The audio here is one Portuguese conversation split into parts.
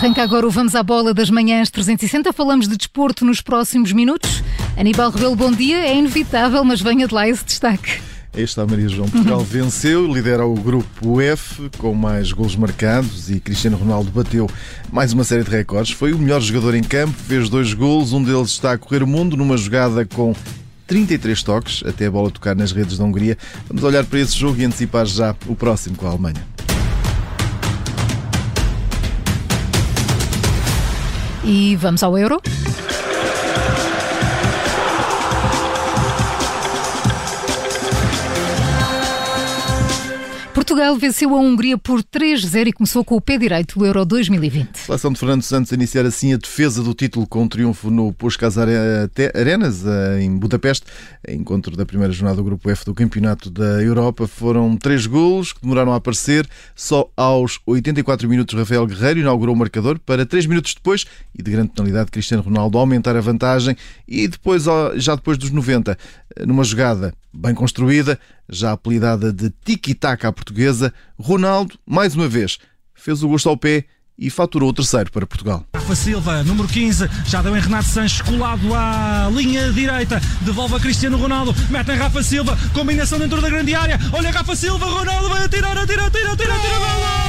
Arranca agora o Vamos à Bola das Manhãs 360. Falamos de desporto nos próximos minutos. Aníbal Rebelo, bom dia. É inevitável, mas venha de lá esse destaque. Aí está Maria João. Portugal venceu, lidera o grupo F com mais golos marcados e Cristiano Ronaldo bateu mais uma série de recordes. Foi o melhor jogador em campo, fez dois golos, um deles está a correr o mundo numa jogada com 33 toques até a bola tocar nas redes da Hungria. Vamos olhar para esse jogo e antecipar já o próximo com a Alemanha. E vamos ao Euro. Portugal venceu a Hungria por 3-0 e começou com o pé direito do Euro 2020. A seleção de Fernando Santos iniciar assim a defesa do título com um triunfo no Puskás Arenas, eh, em Budapeste. Encontro da primeira jornada do Grupo F do Campeonato da Europa. Foram três golos que demoraram a aparecer. Só aos 84 minutos, Rafael Guerreiro inaugurou o marcador para três minutos depois e de grande penalidade, Cristiano Ronaldo aumentar a vantagem e depois, já depois dos 90, numa jogada bem construída, já apelidada de tiki-taka à portuguesa, Ronaldo, mais uma vez, fez o gosto ao pé e faturou o terceiro para Portugal. Rafa Silva, número 15, já deu em Renato Sanches, colado à linha direita, devolve a Cristiano Ronaldo, mete em Rafa Silva, combinação dentro da grande área, olha Rafa Silva, Ronaldo vai atirar, atira, atira, atira, atira, atira, o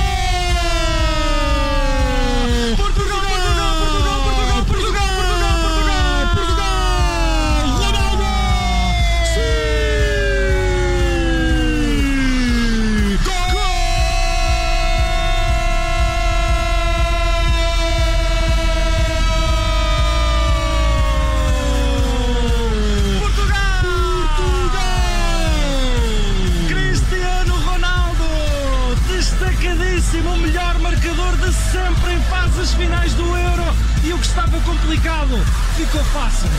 estava complicado ficou fácil,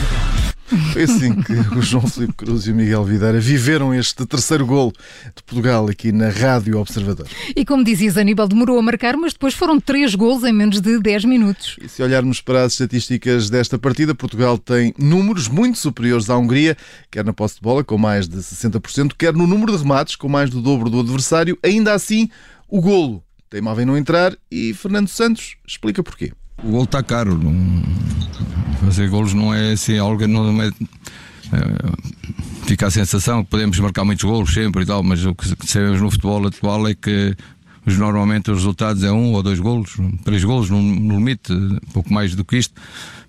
Foi assim que o João Felipe Cruz e o Miguel Videira viveram este terceiro gol de Portugal aqui na Rádio Observador. E como dizias, Aníbal demorou a marcar, mas depois foram três gols em menos de 10 minutos. E se olharmos para as estatísticas desta partida, Portugal tem números muito superiores à Hungria, quer na posse de bola, com mais de 60%, quer no número de remates, com mais do dobro do adversário. Ainda assim, o golo teimava em não entrar e Fernando Santos explica porquê. O gol está caro. Fazer golos não é assim algo. Não é... É... Fica a sensação que podemos marcar muitos golos sempre e tal, mas o que sabemos no futebol atual é que normalmente os resultados é um ou dois golos, três golos no, limite, pouco mais do que isto,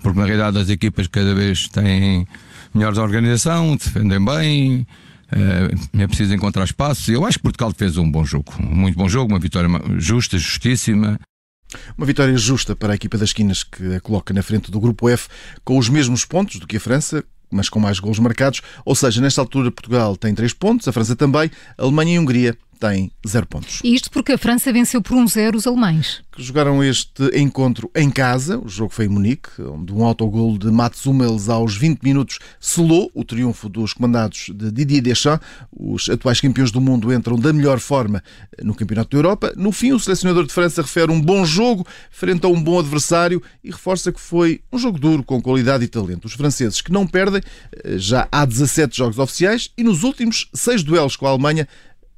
porque na realidade as equipas cada vez têm melhores organização, defendem bem, eh, é preciso encontrar espaços. Eu acho que Portugal fez um bom jogo, um muito bom jogo, uma vitória justa, justíssima. Uma vitória justa para a equipa das esquinas que a coloca na frente do grupo F com os mesmos pontos do que a França, mas com mais golos marcados. Ou seja, nesta altura Portugal tem 3 pontos, a França também, a Alemanha e a Hungria tem 0 pontos. E isto porque a França venceu por 1-0 um os alemães. Que jogaram este encontro em casa, o jogo foi em Munique, onde um autogol de Mats Hummels aos 20 minutos selou o triunfo dos comandados de Didier Deschamps. Os atuais campeões do mundo entram da melhor forma no Campeonato da Europa. No fim, o selecionador de França refere um bom jogo frente a um bom adversário e reforça que foi um jogo duro, com qualidade e talento. Os franceses que não perdem eh, já há 17 jogos oficiais e nos últimos seis duelos com a Alemanha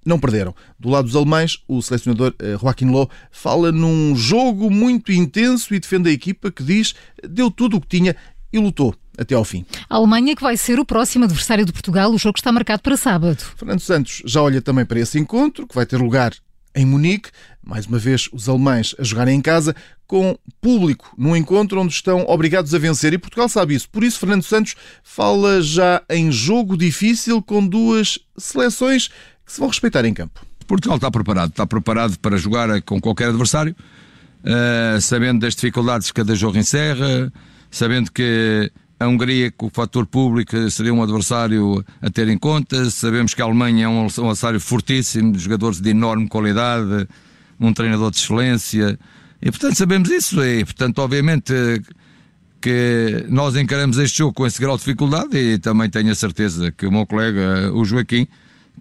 não perderam. Do lado dos alemães, o selecionador eh, Joaquim Loh fala num jogo muito intenso e defende a equipa que diz deu tudo o que tinha e lutou até ao fim. A Alemanha que vai ser o próximo adversário de Portugal, o jogo está marcado para sábado. Fernando Santos já olha também para esse encontro, que vai ter lugar em Munique, mais uma vez os alemães a jogarem em casa, com público num encontro onde estão obrigados a vencer e Portugal sabe isso. Por isso, Fernando Santos fala já em jogo difícil com duas seleções que se vão respeitar em campo. Portugal está preparado, está preparado para jogar com qualquer adversário, uh, sabendo das dificuldades que cada jogo encerra, sabendo que a Hungria, com o fator público, seria um adversário a ter em conta. Sabemos que a Alemanha é um adversário fortíssimo, jogadores de enorme qualidade, um treinador de excelência. E, portanto, sabemos isso. E, portanto, obviamente que nós encaramos este jogo com esse grau de dificuldade e também tenho a certeza que o meu colega, o Joaquim,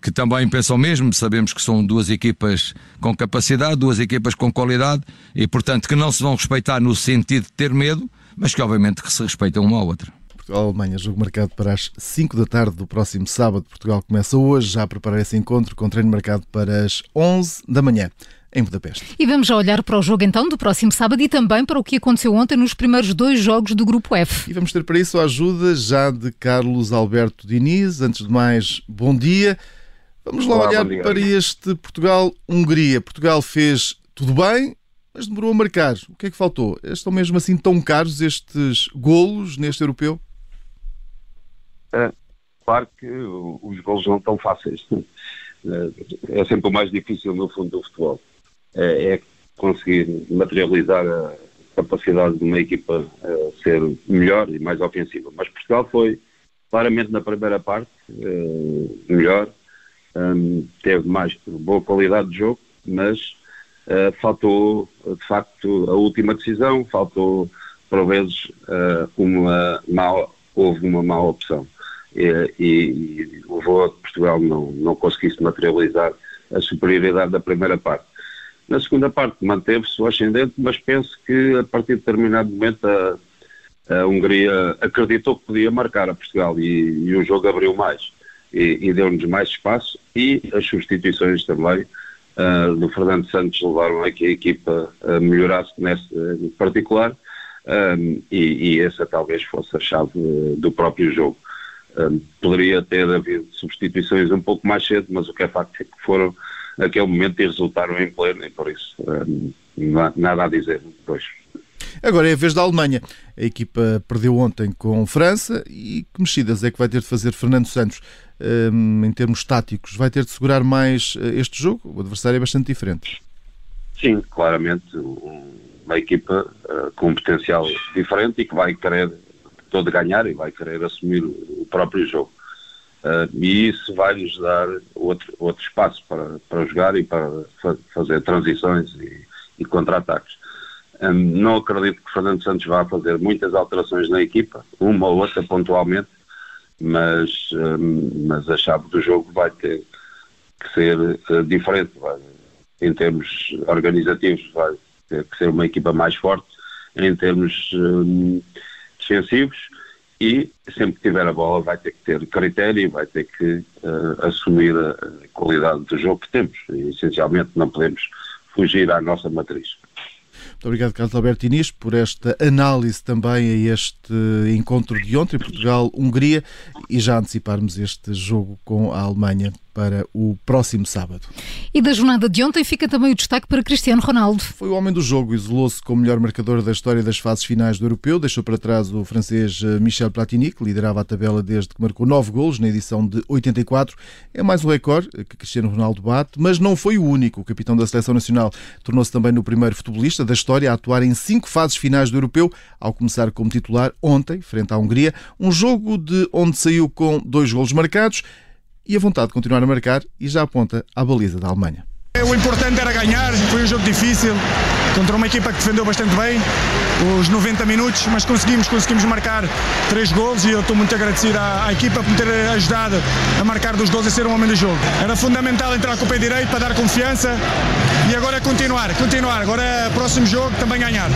que também pensam mesmo, sabemos que são duas equipas com capacidade, duas equipas com qualidade e, portanto, que não se vão respeitar no sentido de ter medo, mas que obviamente que se respeitam uma à outra. Portugal-Alemanha, jogo marcado para as 5 da tarde do próximo sábado. Portugal começa hoje já a preparar esse encontro com treino marcado para as 11 da manhã. em Budapeste. E vamos já olhar para o jogo então do próximo sábado e também para o que aconteceu ontem nos primeiros dois jogos do Grupo F. E vamos ter para isso a ajuda já de Carlos Alberto Diniz. Antes de mais, bom dia. Vamos lá Olá, olhar para este Portugal-Hungria. Portugal fez tudo bem, mas demorou a marcar. O que é que faltou? Estão mesmo assim tão caros estes golos neste europeu? É, claro que os golos não estão fáceis. É, é sempre o mais difícil no fundo do futebol. É, é conseguir materializar a capacidade de uma equipa a ser melhor e mais ofensiva. Mas Portugal foi claramente na primeira parte eh, melhor, um, teve mais boa qualidade de jogo, mas uh, faltou de facto a última decisão, faltou por vezes uh, uma má, houve uma má opção e, e, e levou a que Portugal não, não conseguisse materializar a superioridade da primeira parte. Na segunda parte manteve-se o ascendente, mas penso que a partir de determinado momento a, a Hungria acreditou que podia marcar a Portugal e, e o jogo abriu mais e, e deu-nos mais espaço e as substituições também uh, do Fernando Santos levaram a que a equipa uh, melhorasse nesse uh, particular um, e, e, essa talvez fosse a chave do próprio jogo. Um, poderia ter havido substituições um pouco mais cedo, mas o que é facto é que foram naquele momento e resultaram em pleno e por isso um, nada a dizer depois. Agora é a vez da Alemanha. A equipa perdeu ontem com França e que mexidas é que vai ter de fazer Fernando Santos um, em termos táticos? Vai ter de segurar mais eh, este jogo? O adversário é bastante diferente. Sim, claramente uma equipa uh, com um potencial diferente e que vai querer todo ganhar e vai querer assumir o próprio jogo. Uh, e isso vai-lhes dar outro, outro espaço para, para jogar e para fa fazer transições e, e contra-ataques. Um, não acredito que Fernando Santos vá fazer muitas alterações na equipa, uma ou outra pontualmente, mas, um, mas a chave do jogo vai ter que ser uh, diferente. Vai, em termos organizativos, vai ter que ser uma equipa mais forte, em termos um, defensivos, e sempre que tiver a bola vai ter que ter critério e vai ter que uh, assumir a qualidade do jogo que temos. E, essencialmente não podemos fugir à nossa matriz. Muito obrigado, Carlos Alberto Inês, por esta análise também a este encontro de ontem, Portugal-Hungria, e já anteciparmos este jogo com a Alemanha para o próximo sábado. E da jornada de ontem fica também o destaque para Cristiano Ronaldo. Foi o homem do jogo, isolou-se como melhor marcador da história das fases finais do Europeu, deixou para trás o francês eh, Michel Platini, que liderava a tabela desde que marcou nove golos na edição de 84. É mais um recorde que Cristiano Ronaldo bate, mas não foi o único. O capitão da seleção nacional tornou-se também no primeiro futebolista da história a atuar em cinco fases finais do Europeu, ao começar como titular ontem, frente à Hungria, um jogo de onde saiu com dois golos marcados e a vontade de continuar a marcar e já aponta à baliza da Alemanha. O importante era ganhar, foi um jogo difícil, contra uma equipa que defendeu bastante bem, os 90 minutos, mas conseguimos, conseguimos marcar três gols e eu estou muito agradecido à, à, equipa por me ter ajudado a marcar dos gols e ser um homem do jogo. Era fundamental entrar com o pé direito para dar confiança e agora é continuar, continuar, agora é próximo jogo também ganhar.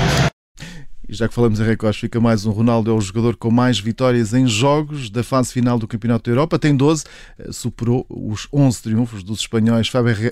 E já que falamos em recordes, fica mais um. Ronaldo é o jogador com mais vitórias em jogos da fase final do Campeonato da Europa. Tem 12, eh, superou os 11 triunfos dos espanhóis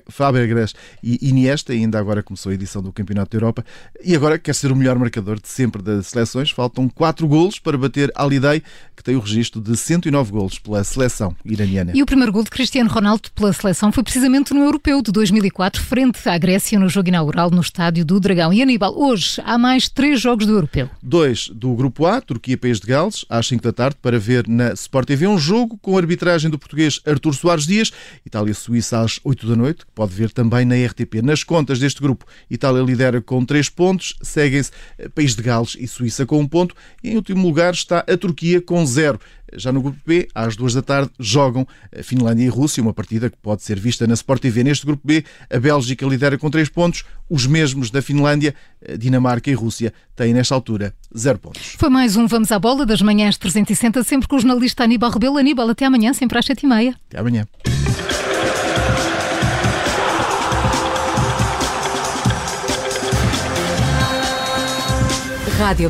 Fabregas e Iniesta. E ainda agora começou a edição do Campeonato da Europa. E agora quer ser o melhor marcador de sempre das seleções. Faltam 4 golos para bater Alidei, que tem o registro de 109 golos pela seleção iraniana. E o primeiro gol de Cristiano Ronaldo pela seleção foi precisamente no Europeu de 2004, frente à Grécia, no jogo inaugural no Estádio do Dragão. E Aníbal, hoje há mais três jogos do Europeu europeu. Dois do Grupo A, Turquia-País de Gales, às 5 da tarde, para ver na Sport TV um jogo com a arbitragem do português Artur Soares Dias, Itália-Suíça às 8 da noite, que pode ver também na RTP. Nas contas deste grupo, Itália lidera com 3 pontos, seguem-se País de Gales e Suíça com 1 um ponto, e em último lugar está a Turquia com 0. Já no grupo B, às duas da tarde, jogam a Finlândia e a Rússia, uma partida que pode ser vista na Sport TV. Neste grupo B, a Bélgica lidera com três pontos, os mesmos da Finlândia, Dinamarca e Rússia têm nesta altura zero pontos. Foi mais um Vamos à Bola das manhãs 360, sempre com o jornalista Aníbal Rebelo. Aníbal, até amanhã, sempre às sete e meia. Até amanhã. Rádio